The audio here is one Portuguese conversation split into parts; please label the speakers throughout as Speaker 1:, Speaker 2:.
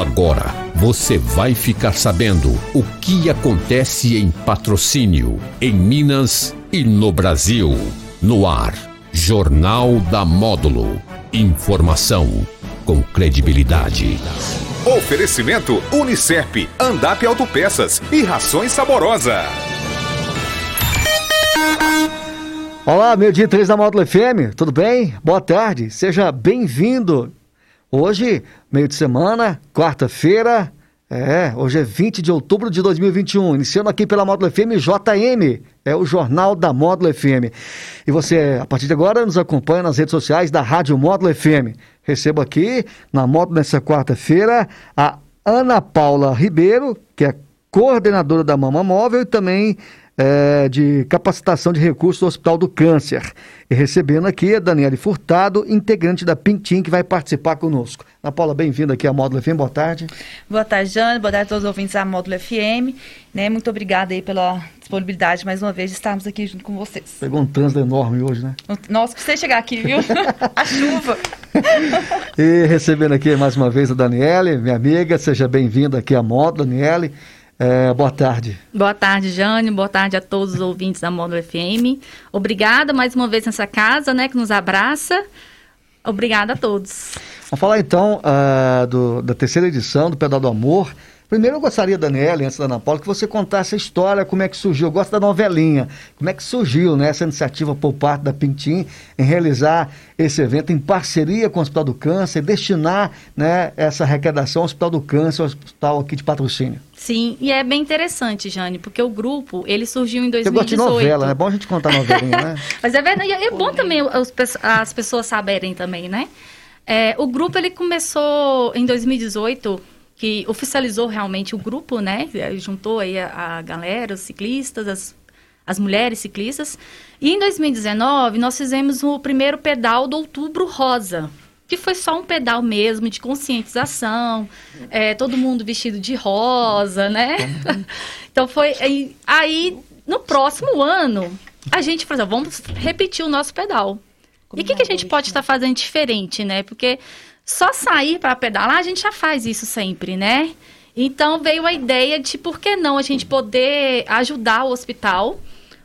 Speaker 1: Agora você vai ficar sabendo o que acontece em patrocínio, em Minas e no Brasil. No ar, Jornal da Módulo. Informação com credibilidade.
Speaker 2: Oferecimento Unicep, Andap Autopeças e Rações Saborosa.
Speaker 3: Olá, meu dia 3 da Módulo FM, tudo bem? Boa tarde, seja bem-vindo. Hoje, meio de semana, quarta-feira, é, hoje é 20 de outubro de 2021, iniciando aqui pela Módulo FM JM, é o Jornal da Módulo FM. E você, a partir de agora, nos acompanha nas redes sociais da Rádio Módulo FM. Recebo aqui, na Módulo, nessa quarta-feira, a Ana Paula Ribeiro, que é coordenadora da Mama Móvel e também é, de capacitação de recursos do Hospital do Câncer. E recebendo aqui a Daniele Furtado, integrante da Pintim, que vai participar conosco. Ana Paula, bem-vinda aqui à Módulo FM, boa tarde.
Speaker 4: Boa tarde, Jane, boa tarde a todos os ouvintes da Módulo FM. Né, muito obrigada aí pela disponibilidade, mais uma vez, de estarmos aqui junto com vocês.
Speaker 3: Pegou um trânsito enorme hoje, né?
Speaker 4: Nossa, você chegar aqui, viu? a chuva.
Speaker 3: e recebendo aqui mais uma vez a Daniele, minha amiga, seja bem-vinda aqui à Módulo, Daniele. É, boa tarde.
Speaker 5: Boa tarde, Jane. Boa tarde a todos os ouvintes da Módulo FM. Obrigada mais uma vez nessa casa, né, que nos abraça. Obrigada a todos.
Speaker 3: Vamos falar então uh, do, da terceira edição do Pedal do Amor. Primeiro eu gostaria, Daniela, antes da Ana Paula, que você contasse a história, como é que surgiu. Eu gosto da novelinha. Como é que surgiu né, essa iniciativa por parte da Pintim em realizar esse evento em parceria com o Hospital do Câncer, destinar né, essa arrecadação ao Hospital do Câncer, ao hospital aqui de patrocínio.
Speaker 5: Sim, e é bem interessante, Jane, porque o grupo, ele surgiu em 2018. Eu
Speaker 3: gosto de novela, é bom a gente contar novelinha, né?
Speaker 5: Mas é verdade, é bom também as, as pessoas saberem também, né? É, o grupo, ele começou em 2018 que oficializou realmente o grupo, né? Juntou aí a, a galera, os ciclistas, as, as mulheres ciclistas. E em 2019 nós fizemos o primeiro pedal do Outubro Rosa, que foi só um pedal mesmo de conscientização, é, todo mundo vestido de rosa, né? então foi aí, aí, no próximo ano a gente falou, assim, vamos repetir o nosso pedal. e o que, que a gente pode estar fazendo diferente, né? Porque só sair para pedalar, a gente já faz isso sempre, né? Então veio a ideia de por que não a gente poder ajudar o hospital,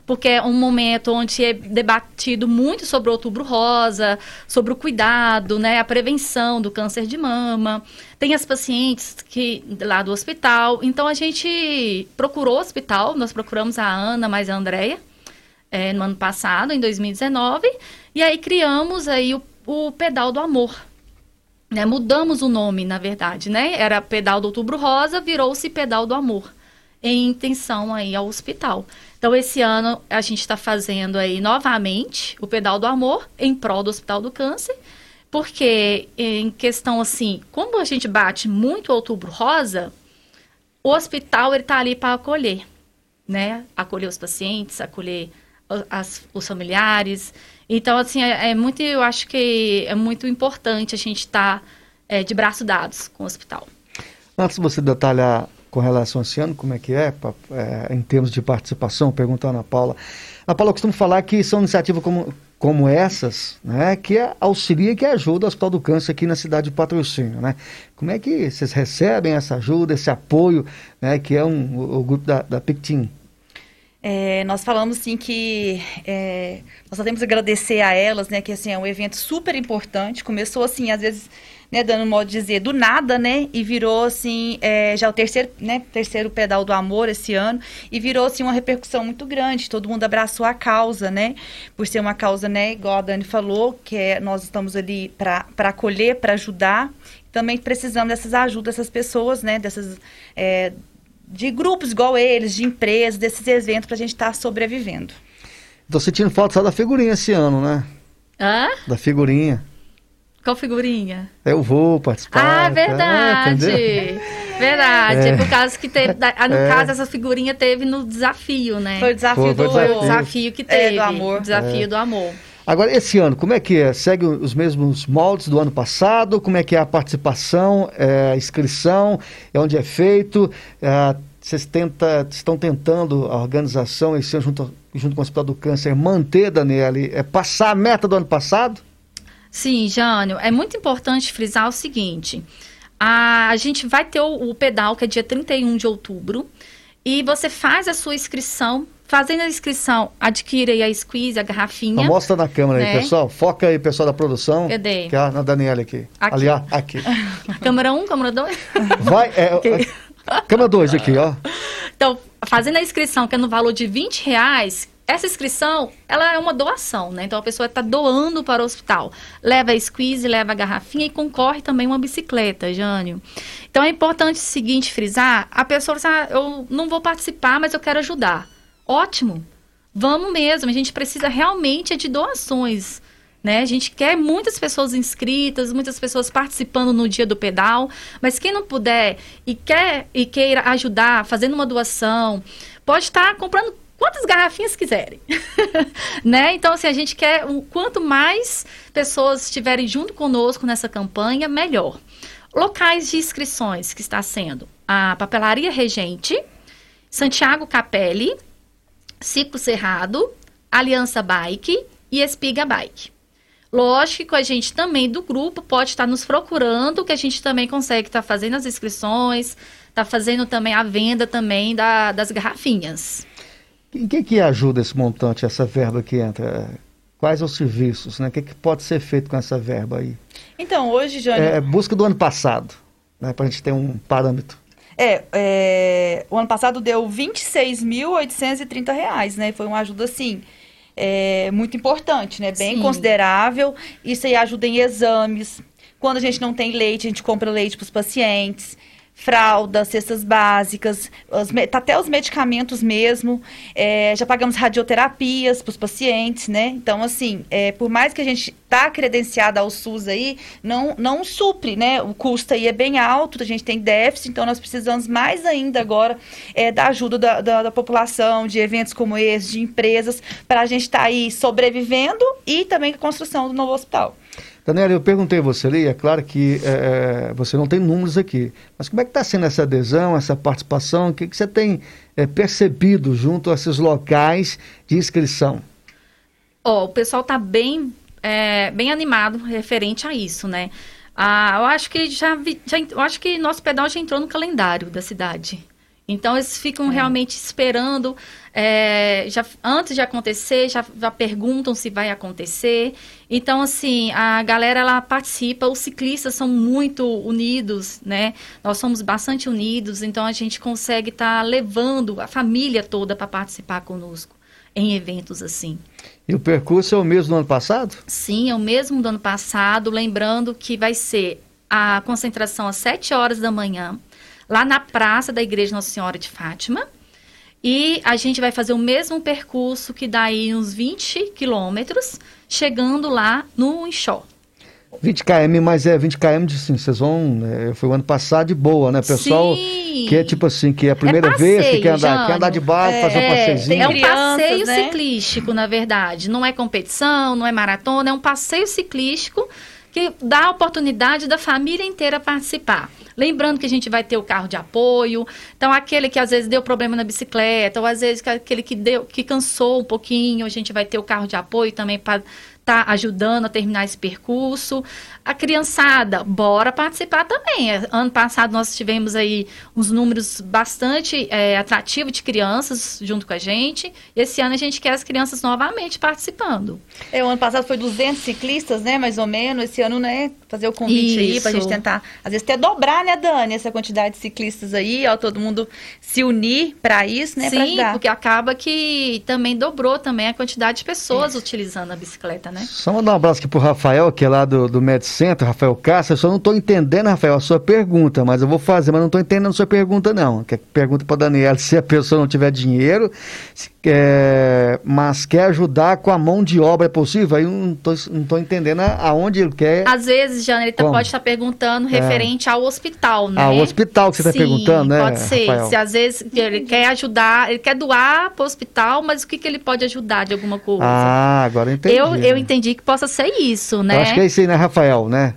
Speaker 5: porque é um momento onde é debatido muito sobre o outubro rosa, sobre o cuidado, né, a prevenção do câncer de mama. Tem as pacientes que lá do hospital. Então a gente procurou o hospital, nós procuramos a Ana mais a Andrea é, no ano passado, em 2019, e aí criamos aí o, o pedal do amor né, mudamos o nome, na verdade, né? Era Pedal do Outubro Rosa, virou-se Pedal do Amor, em intenção aí ao hospital. Então, esse ano a gente está fazendo aí novamente o Pedal do Amor em prol do Hospital do Câncer, porque em questão assim, como a gente bate muito Outubro Rosa, o hospital ele está ali para acolher, né? Acolher os pacientes, acolher as, os familiares. Então, assim, é, é, muito, eu acho que é muito importante a gente estar tá, é, de braço dados com o hospital.
Speaker 3: Antes de você detalhar com relação a esse ano, como é que é, é em termos de participação, perguntando a Paula. A Paula costuma falar que são iniciativas como, como essas, né, que auxilia e que ajuda o Hospital do Câncer aqui na cidade de Patrocínio, né? Como é que vocês recebem essa ajuda, esse apoio, né, que é um, o, o grupo da, da PICTIM?
Speaker 4: É, nós falamos assim que é, nós só temos que agradecer a elas, né? Que assim é um evento super importante. Começou assim, às vezes, né, dando modo de dizer, do nada, né? E virou assim, é, já o terceiro, né, terceiro pedal do amor esse ano, e virou assim uma repercussão muito grande. Todo mundo abraçou a causa, né? Por ser uma causa, né, igual a Dani falou, que é, nós estamos ali para acolher, para ajudar. Também precisamos dessas ajudas dessas pessoas, né? Dessas é, de grupos igual eles, de empresas, desses eventos para a gente estar tá sobrevivendo.
Speaker 3: Estou sentindo falta só da figurinha esse ano, né?
Speaker 5: Hã?
Speaker 3: Da figurinha.
Speaker 5: Qual figurinha?
Speaker 3: Eu vou participar.
Speaker 5: Ah, tá? verdade. É, verdade. É. é. por causa que teve. No é. caso, essa figurinha teve no desafio, né?
Speaker 4: Foi o desafio,
Speaker 5: foi,
Speaker 4: do,
Speaker 5: foi o desafio que teve.
Speaker 4: É, do amor.
Speaker 5: Desafio
Speaker 3: é.
Speaker 5: do amor.
Speaker 3: Agora, esse ano, como é que é? Segue os mesmos moldes do ano passado? Como é que é a participação, é, a inscrição, é onde é feito? É, vocês tenta, estão tentando, a organização, esse ano, junto, junto com o Hospital do Câncer, manter, Daniele, é, passar a meta do ano passado?
Speaker 5: Sim, Jânio, é muito importante frisar o seguinte. A, a gente vai ter o, o pedal, que é dia 31 de outubro, e você faz a sua inscrição Fazendo a inscrição, adquira aí a squeeze, a garrafinha.
Speaker 3: Então, mostra na câmera
Speaker 5: né?
Speaker 3: aí, pessoal. Foca aí, pessoal da produção.
Speaker 5: Cadê?
Speaker 3: Que é a na Daniela aqui.
Speaker 5: Aqui.
Speaker 3: Aliás, aqui.
Speaker 5: câmera 1, um, câmera 2.
Speaker 3: Vai, é,
Speaker 5: Ok.
Speaker 3: a- câmera 2 aqui, ó.
Speaker 5: Então, fazendo a inscrição, que é no valor de 20 reais, essa inscrição, ela é uma doação, né? Então, a pessoa está doando para o hospital. Leva a squeeze, leva a garrafinha e concorre também uma bicicleta, Jânio. Então, é importante o seguinte, frisar, a pessoa fala assim, ah, eu não vou participar, mas eu quero ajudar. Ótimo, vamos mesmo, a gente precisa realmente é de doações. Né? A gente quer muitas pessoas inscritas, muitas pessoas participando no dia do pedal, mas quem não puder e quer e queira ajudar, fazendo uma doação, pode estar comprando quantas garrafinhas quiserem, né? Então, assim, a gente quer quanto mais pessoas estiverem junto conosco nessa campanha, melhor. Locais de inscrições que está sendo a Papelaria Regente, Santiago Capelli, Ciclo Cerrado, Aliança Bike e Espiga Bike. Lógico que a gente também do grupo pode estar nos procurando, que a gente também consegue estar fazendo as inscrições, está fazendo também a venda também da- das garrafinhas.
Speaker 3: Em que que ajuda esse montante, essa verba que entra? Quais os serviços, né? O que, que pode ser feito com essa verba aí?
Speaker 4: Então, hoje, Jânio,
Speaker 3: É, busca do ano passado, né? Para a gente ter um parâmetro.
Speaker 4: É, é, o ano passado deu 26.830 reais, né? Foi uma ajuda, assim, é, muito importante, né? Bem
Speaker 5: Sim.
Speaker 4: considerável. Isso aí ajuda em exames. Quando a gente não tem leite, a gente compra leite para os pacientes. Fraldas, cestas básicas, os tá até os medicamentos mesmo. É, já pagamos radioterapias para os pacientes, né? Então, assim, é, por mais que a gente tá credenciada ao SUS aí, não, não supre, né? O custo aí é bem alto, a gente tem déficit, então nós precisamos mais ainda agora é, da ajuda da, da, da população, de eventos como esse, de empresas, para a gente estar aí sobrevivendo e também a construção do novo hospital.
Speaker 3: Daniela, eu perguntei a você ali, é claro que é, você não tem números aqui, mas como é que está sendo essa adesão, essa participação? O que, que você tem é, percebido junto a esses locais de inscrição?
Speaker 5: Ó, o pessoal tá bem, é, bem animado referente a isso, né? Ah, eu acho que já, vi- já eu acho que nosso pedal já entrou no calendário da cidade. Então eles ficam realmente esperando, é, já, antes de acontecer, já, já perguntam se vai acontecer. Então, assim, a galera ela participa, os ciclistas são muito unidos, né? Nós somos bastante unidos, então a gente consegue estar levando a família toda para participar conosco em eventos assim.
Speaker 3: E o percurso é o mesmo do ano passado?
Speaker 5: Sim, é o mesmo do ano passado, lembrando que vai ser a concentração às 7 horas da manhã, lá na praça da Igreja Nossa Senhora de Fátima. E a gente vai fazer o mesmo percurso que dá aí uns 20 quilômetros, chegando lá no Inchó.
Speaker 3: 20 km, mas é 20 km de sim, vocês vão. é, foi o ano passado de boa, né? Pessoal
Speaker 5: Sim.
Speaker 3: que é tipo assim, que é a primeira
Speaker 5: passeio,
Speaker 3: vez que quer andar, quer andar de barco,
Speaker 4: É,
Speaker 3: fazer um
Speaker 5: É,
Speaker 3: passeiozinho.
Speaker 5: é um passeio
Speaker 4: né?
Speaker 5: ciclístico, na verdade. Não é competição, não é maratona, é um passeio ciclístico que dá a oportunidade da família inteira participar. Lembrando que a gente vai ter o carro de apoio. Então, aquele que às vezes deu problema na bicicleta, ou às vezes que- aquele que deu, que cansou um pouquinho, a gente vai ter o carro de apoio também para estar ajudando a terminar esse percurso. A criançada, bora participar também. É, Ano passado nós tivemos aí uns números bastante é, atrativos de crianças junto com a gente. E esse ano a gente quer as crianças novamente participando.
Speaker 4: É, o ano passado foi 200 ciclistas, né, mais ou menos. Esse ano, né, fazer o convite aí pra
Speaker 5: Isso.
Speaker 4: gente tentar, às vezes até dobrar, né, Dani, essa quantidade de ciclistas aí, ó, todo mundo se unir pra isso, né,
Speaker 5: Sim, porque acaba que também dobrou também a quantidade de pessoas utilizando a bicicleta, né?
Speaker 3: Só mandar um abraço aqui pro Rafael, que é lá do, do Med Center, Rafael Castro. Eu só não estou entendendo, Rafael, a sua pergunta, mas eu vou fazer, mas não estou entendendo a sua pergunta, não. Que pergunta para Daniela se a pessoa não tiver dinheiro, se quer- mas quer ajudar com a mão de obra, é possível? Aí eu não estou não tô entendendo aonde ele quer.
Speaker 5: Às vezes, Jana, ele tá-
Speaker 3: Como?
Speaker 5: pode estar perguntando referente ao hospital, né?
Speaker 3: Ah, o hospital que você tá
Speaker 5: Sim,
Speaker 3: perguntando, né,
Speaker 5: Pode ser.
Speaker 3: Rafael?
Speaker 5: Se às vezes ele quer ajudar, ele quer doar para o hospital, mas o que, que ele pode ajudar de alguma coisa?
Speaker 3: Ah, agora eu entendi.
Speaker 5: eu, eu
Speaker 3: né?
Speaker 5: Entendi que possa ser isso, né?
Speaker 3: Eu acho que é isso aí, né, Rafael, né?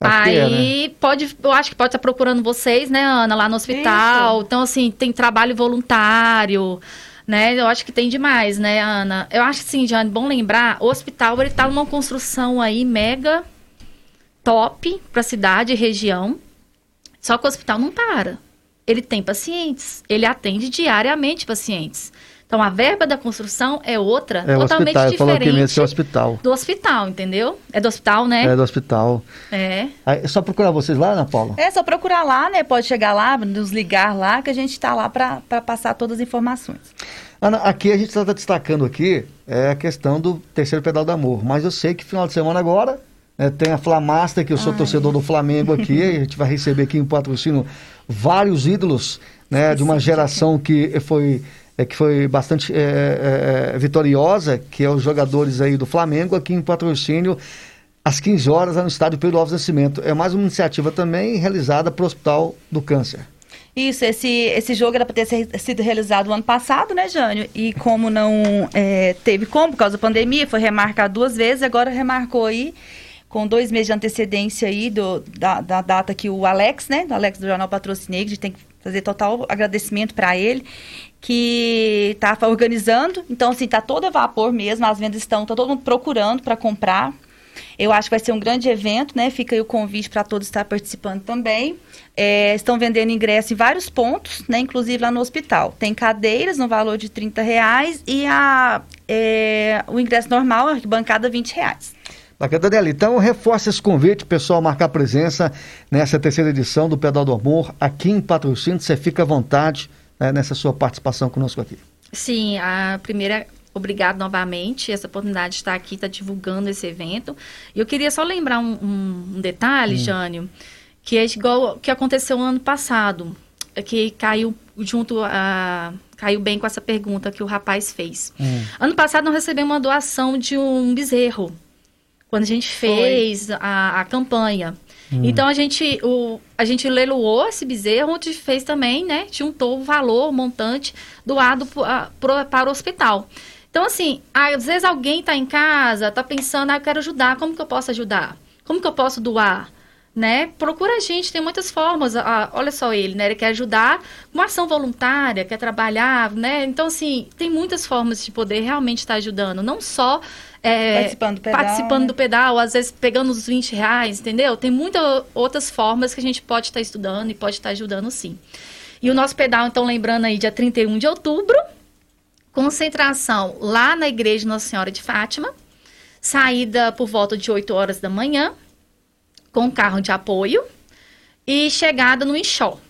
Speaker 3: Acho que é, né?
Speaker 5: Aí pode, eu acho que pode estar procurando vocês, né, Ana, lá no hospital. Então, assim, tem trabalho voluntário, né? Eu acho que tem demais, né, Ana? Eu acho que sim, Jane, bom lembrar, o hospital ele tá numa construção aí mega top para cidade e região. Só que o hospital não para. Ele tem pacientes, ele atende diariamente pacientes. Então a verba da construção é outra,
Speaker 3: É
Speaker 5: totalmente
Speaker 3: hospital,
Speaker 5: diferente
Speaker 3: é o hospital.
Speaker 5: do hospital, entendeu? É do hospital, né?
Speaker 3: É do hospital.
Speaker 5: É.
Speaker 3: Aí, é só procurar vocês lá, Ana Paula?
Speaker 4: É só procurar lá, né? Pode chegar lá, nos ligar lá, que a gente está lá para passar todas as informações.
Speaker 3: Ana, aqui a gente está destacando aqui é a questão do terceiro pedal do amor. Mas eu sei que final de semana agora né, tem a Flamaster, que eu sou torcedor do Flamengo aqui. a gente vai receber aqui em patrocínio vários ídolos né, de uma geração que foi, é, que foi bastante é, é, é, vitoriosa, que é os jogadores aí do Flamengo, aqui em patrocínio. Às 15 horas, no estádio Pedro Alves Nascimento. É mais uma iniciativa também realizada para o Hospital do Câncer.
Speaker 4: Isso, esse, esse jogo era para ter sido realizado ano passado, né, Jânio? E como não é, teve como, por causa da pandemia, foi remarcado duas vezes, agora remarcou aí, com dois meses de antecedência aí do, da, da data que o Alex, né, do Alex do Jornal Patrocinei, que a gente tem que fazer total agradecimento para ele, que está organizando. Então, assim, tá todo a vapor mesmo, as vendas estão, tá todo mundo procurando para comprar. Eu acho que vai ser um grande evento, né? Fica aí o convite para todos estar participando também. É, estão vendendo ingresso em vários pontos, né? Inclusive lá no hospital. Tem cadeiras no valor de 30 reais e a, é, o ingresso normal, a arquibancada, 20 reais.
Speaker 3: Bacana, Daniela. Então, reforça esse convite, pessoal, marcar presença nessa terceira edição do Pedal do Amor, aqui em Patrocínio. Você fica à vontade né, nessa sua participação conosco aqui.
Speaker 5: Sim, a primeira, obrigado novamente, essa oportunidade de estar aqui, estar divulgando esse evento. E eu queria só lembrar um, um- um detalhe, Jânio, que é igual que aconteceu no ano passado, é que caiu junto a caiu bem com essa pergunta que o rapaz fez. Ano passado nós recebemos uma doação de um bezerro quando a gente fez a, a campanha. Então a gente, o, a gente leiloou esse bezerro, onde fez também, né? Juntou o valor, o montante doado a- pro- para o hospital. Então, assim, às vezes alguém está em casa, está pensando, ah, eu quero ajudar, como que eu posso ajudar? Como que eu posso doar? Né? Procura a gente, tem muitas formas. Ah, olha só ele, né? Ele quer ajudar com uma ação voluntária, quer trabalhar, né? Então, assim, tem muitas formas de poder realmente estar ajudando. Não só é,
Speaker 4: Participando do pedal,
Speaker 5: participando
Speaker 4: né?
Speaker 5: do pedal, às vezes pegando os 20 reais, entendeu? Tem muitas outras formas que a gente pode estar estudando e pode estar ajudando sim. E o nosso pedal, então, lembrando aí, dia 31 de outubro, concentração lá na Igreja Nossa Senhora de Fátima, saída por volta de 8 horas da manhã, com carro de apoio, e chegada no Inchó.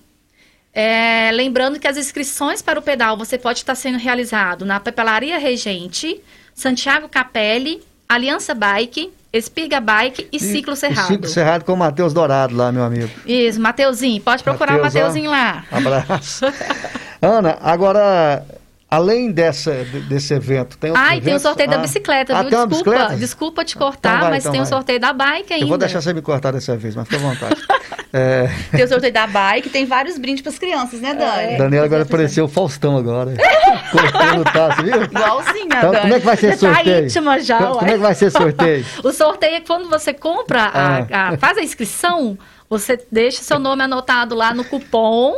Speaker 5: É, lembrando que as inscrições para o pedal você pode estar sendo realizado na Papelaria Regente, Santiago Capelli, Aliança Bike, Espiga Bike e Ciclo Cerrado.
Speaker 3: Ciclo Cerrado com o Matheus Dourado lá, meu amigo.
Speaker 5: Isso, Mateuzinho, pode procurar
Speaker 3: Mateus,
Speaker 5: o Mateuzinho lá.
Speaker 3: Abraço. Ana, agora, além dessa, de- desse evento, tem outros
Speaker 5: Ai, tem o sorteio da
Speaker 3: Ah,
Speaker 5: bicicleta,
Speaker 3: ah,
Speaker 5: viu? Desculpa,
Speaker 3: bicicleta?
Speaker 5: desculpa te cortar,
Speaker 3: Então vai,
Speaker 5: mas
Speaker 3: então
Speaker 5: tem o
Speaker 3: vai.
Speaker 5: sorteio da bike ainda.
Speaker 3: Eu vou deixar você me cortar dessa vez, mas fica à vontade. É,
Speaker 4: Tem o sorteio da bike, tem vários brindes para as crianças, né, Dani?
Speaker 3: Daniela agora apareceu o Faustão agora. Cortando o taço, viu?
Speaker 4: Igualzinho a
Speaker 3: Então,
Speaker 4: Dani.
Speaker 3: como é que vai ser
Speaker 5: Você tá
Speaker 3: sorteio?
Speaker 5: íntima já,
Speaker 3: como, como é que vai ser sorteio?
Speaker 5: O sorteio é quando você compra, a-
Speaker 3: Ah.
Speaker 5: a- faz a inscrição, você deixa seu nome anotado lá no cupom.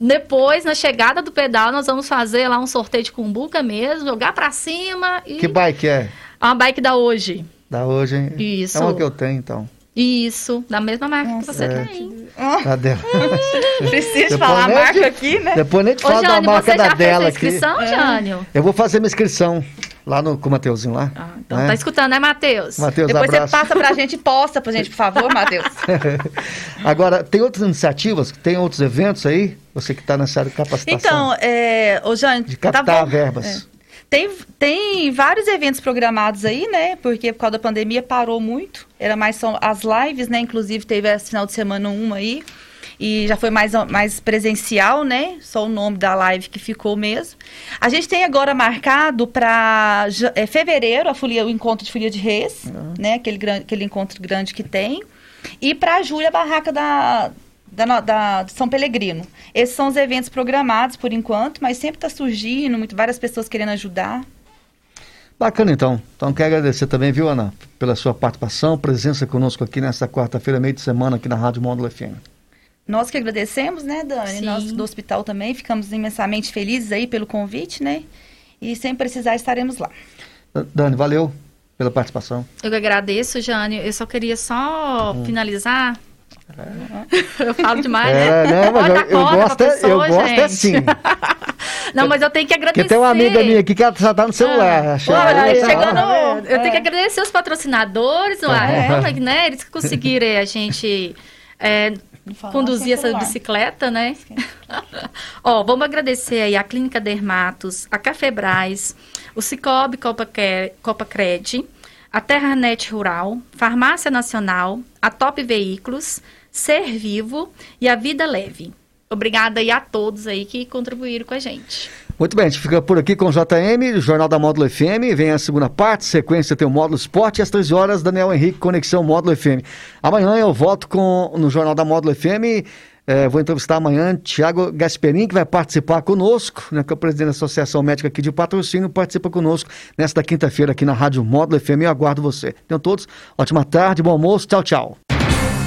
Speaker 5: Depois, na chegada do pedal, nós vamos fazer lá um sorteio de cumbuca mesmo, jogar pra cima e
Speaker 3: Que bike é?
Speaker 5: É uma bike da hoje.
Speaker 3: Da hoje, hein?
Speaker 5: Isso.
Speaker 3: É uma que eu tenho, então.
Speaker 5: Isso, da mesma marca que você
Speaker 3: É.
Speaker 5: tem.
Speaker 3: A dela.
Speaker 4: Precisa
Speaker 3: Depois
Speaker 4: falar a marca
Speaker 3: te-
Speaker 4: aqui, né?
Speaker 3: Depois nem te
Speaker 5: Ô,
Speaker 3: falo da
Speaker 5: Jânio,
Speaker 3: marca
Speaker 5: você
Speaker 3: da
Speaker 5: já fez
Speaker 3: dela
Speaker 5: a
Speaker 3: aqui.
Speaker 5: inscrição, Jânio?
Speaker 3: Eu vou fazer minha inscrição lá no, com o Mateuzinho lá.
Speaker 5: Ah, então
Speaker 3: né?
Speaker 5: tá escutando, né, Matheus?
Speaker 3: Matheus,
Speaker 4: Depois
Speaker 3: abraço.
Speaker 4: você passa pra gente e posta pra gente, por favor, Matheus.
Speaker 3: Agora, tem outras iniciativas? Tem outros eventos aí? Você que está nessa área de capacitação.
Speaker 4: Então, é, ô Jane,
Speaker 3: de captar
Speaker 4: tá
Speaker 3: verbas.
Speaker 4: É. Tem, tem vários eventos programados aí, né? Porque por causa da pandemia parou muito. Era mais só as lives, né? Inclusive teve esse final de semana uma aí. E já foi mais, mais presencial, né? Só o nome da live que ficou mesmo. A gente tem agora marcado para é, fevereiro a folia, o encontro de Folia de Reis, né? Aquele, aquele encontro grande que tem. E para julho a barraca da, da, da- de São Pelegrino. Esses são os eventos programados por enquanto, mas sempre está surgindo, muito, várias pessoas querendo ajudar.
Speaker 3: Bacana, então. Então, quero agradecer também, viu, Ana, pela sua participação, presença conosco aqui nesta quarta-feira, meio de semana, aqui na Rádio Módulo FM.
Speaker 4: Nós que agradecemos, né, Dani?
Speaker 5: Sim.
Speaker 4: Nós do hospital também ficamos imensamente felizes aí pelo convite, né? E sem precisar estaremos lá.
Speaker 3: Dani, valeu pela participação.
Speaker 5: Eu que agradeço, Jânio. Eu só queria só
Speaker 3: Hum.
Speaker 5: finalizar Eu falo demais,
Speaker 3: É,
Speaker 5: né?
Speaker 3: não, mas
Speaker 5: Pode
Speaker 3: eu, eu gosto, é- eu
Speaker 5: pessoa,
Speaker 3: gosto é
Speaker 5: gente.
Speaker 3: assim.
Speaker 5: Não, mas eu tenho que agradecer.
Speaker 3: Porque tem uma amiga minha aqui que ela já tá no celular.
Speaker 5: Ah, olha,
Speaker 3: Aí,
Speaker 5: chegando,
Speaker 3: ó.
Speaker 5: eu tenho que agradecer os patrocinadores, uai, né? Eles que conseguiram a gente é, conduzir essa bicicleta, né? Ó, vamos agradecer aí a Clínica Dermatos, a Cafebras, o Cicobi Copa, Cre- Copa Cred, a Terranet Rural, Farmácia Nacional, a Top Veículos, Ser Vivo e a Vida Leve. Obrigada aí a todos aí que contribuíram com a gente.
Speaker 3: Muito bem, a gente fica por aqui com o JM, Jornal da Módulo FM. Vem a segunda parte, sequência tem o Módulo Esporte às 13 horas, Daniel Henrique, Conexão Módulo FM. Amanhã eu volto com, no Jornal da Módulo FM. eh, vou entrevistar amanhã Tiago Gasperin, que vai participar conosco, né, que é o presidente da Associação Médica aqui de Patrocínio, participa conosco nesta quinta-feira aqui na Rádio Módulo FM. Eu aguardo você. Então, todos, ótima tarde, bom almoço, tchau, tchau.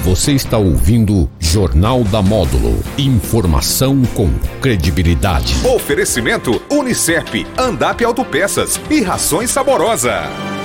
Speaker 1: Você está ouvindo Jornal da Módulo. Informação com credibilidade.
Speaker 2: Oferecimento Unicep, Andap Autopeças e Rações Saborosa.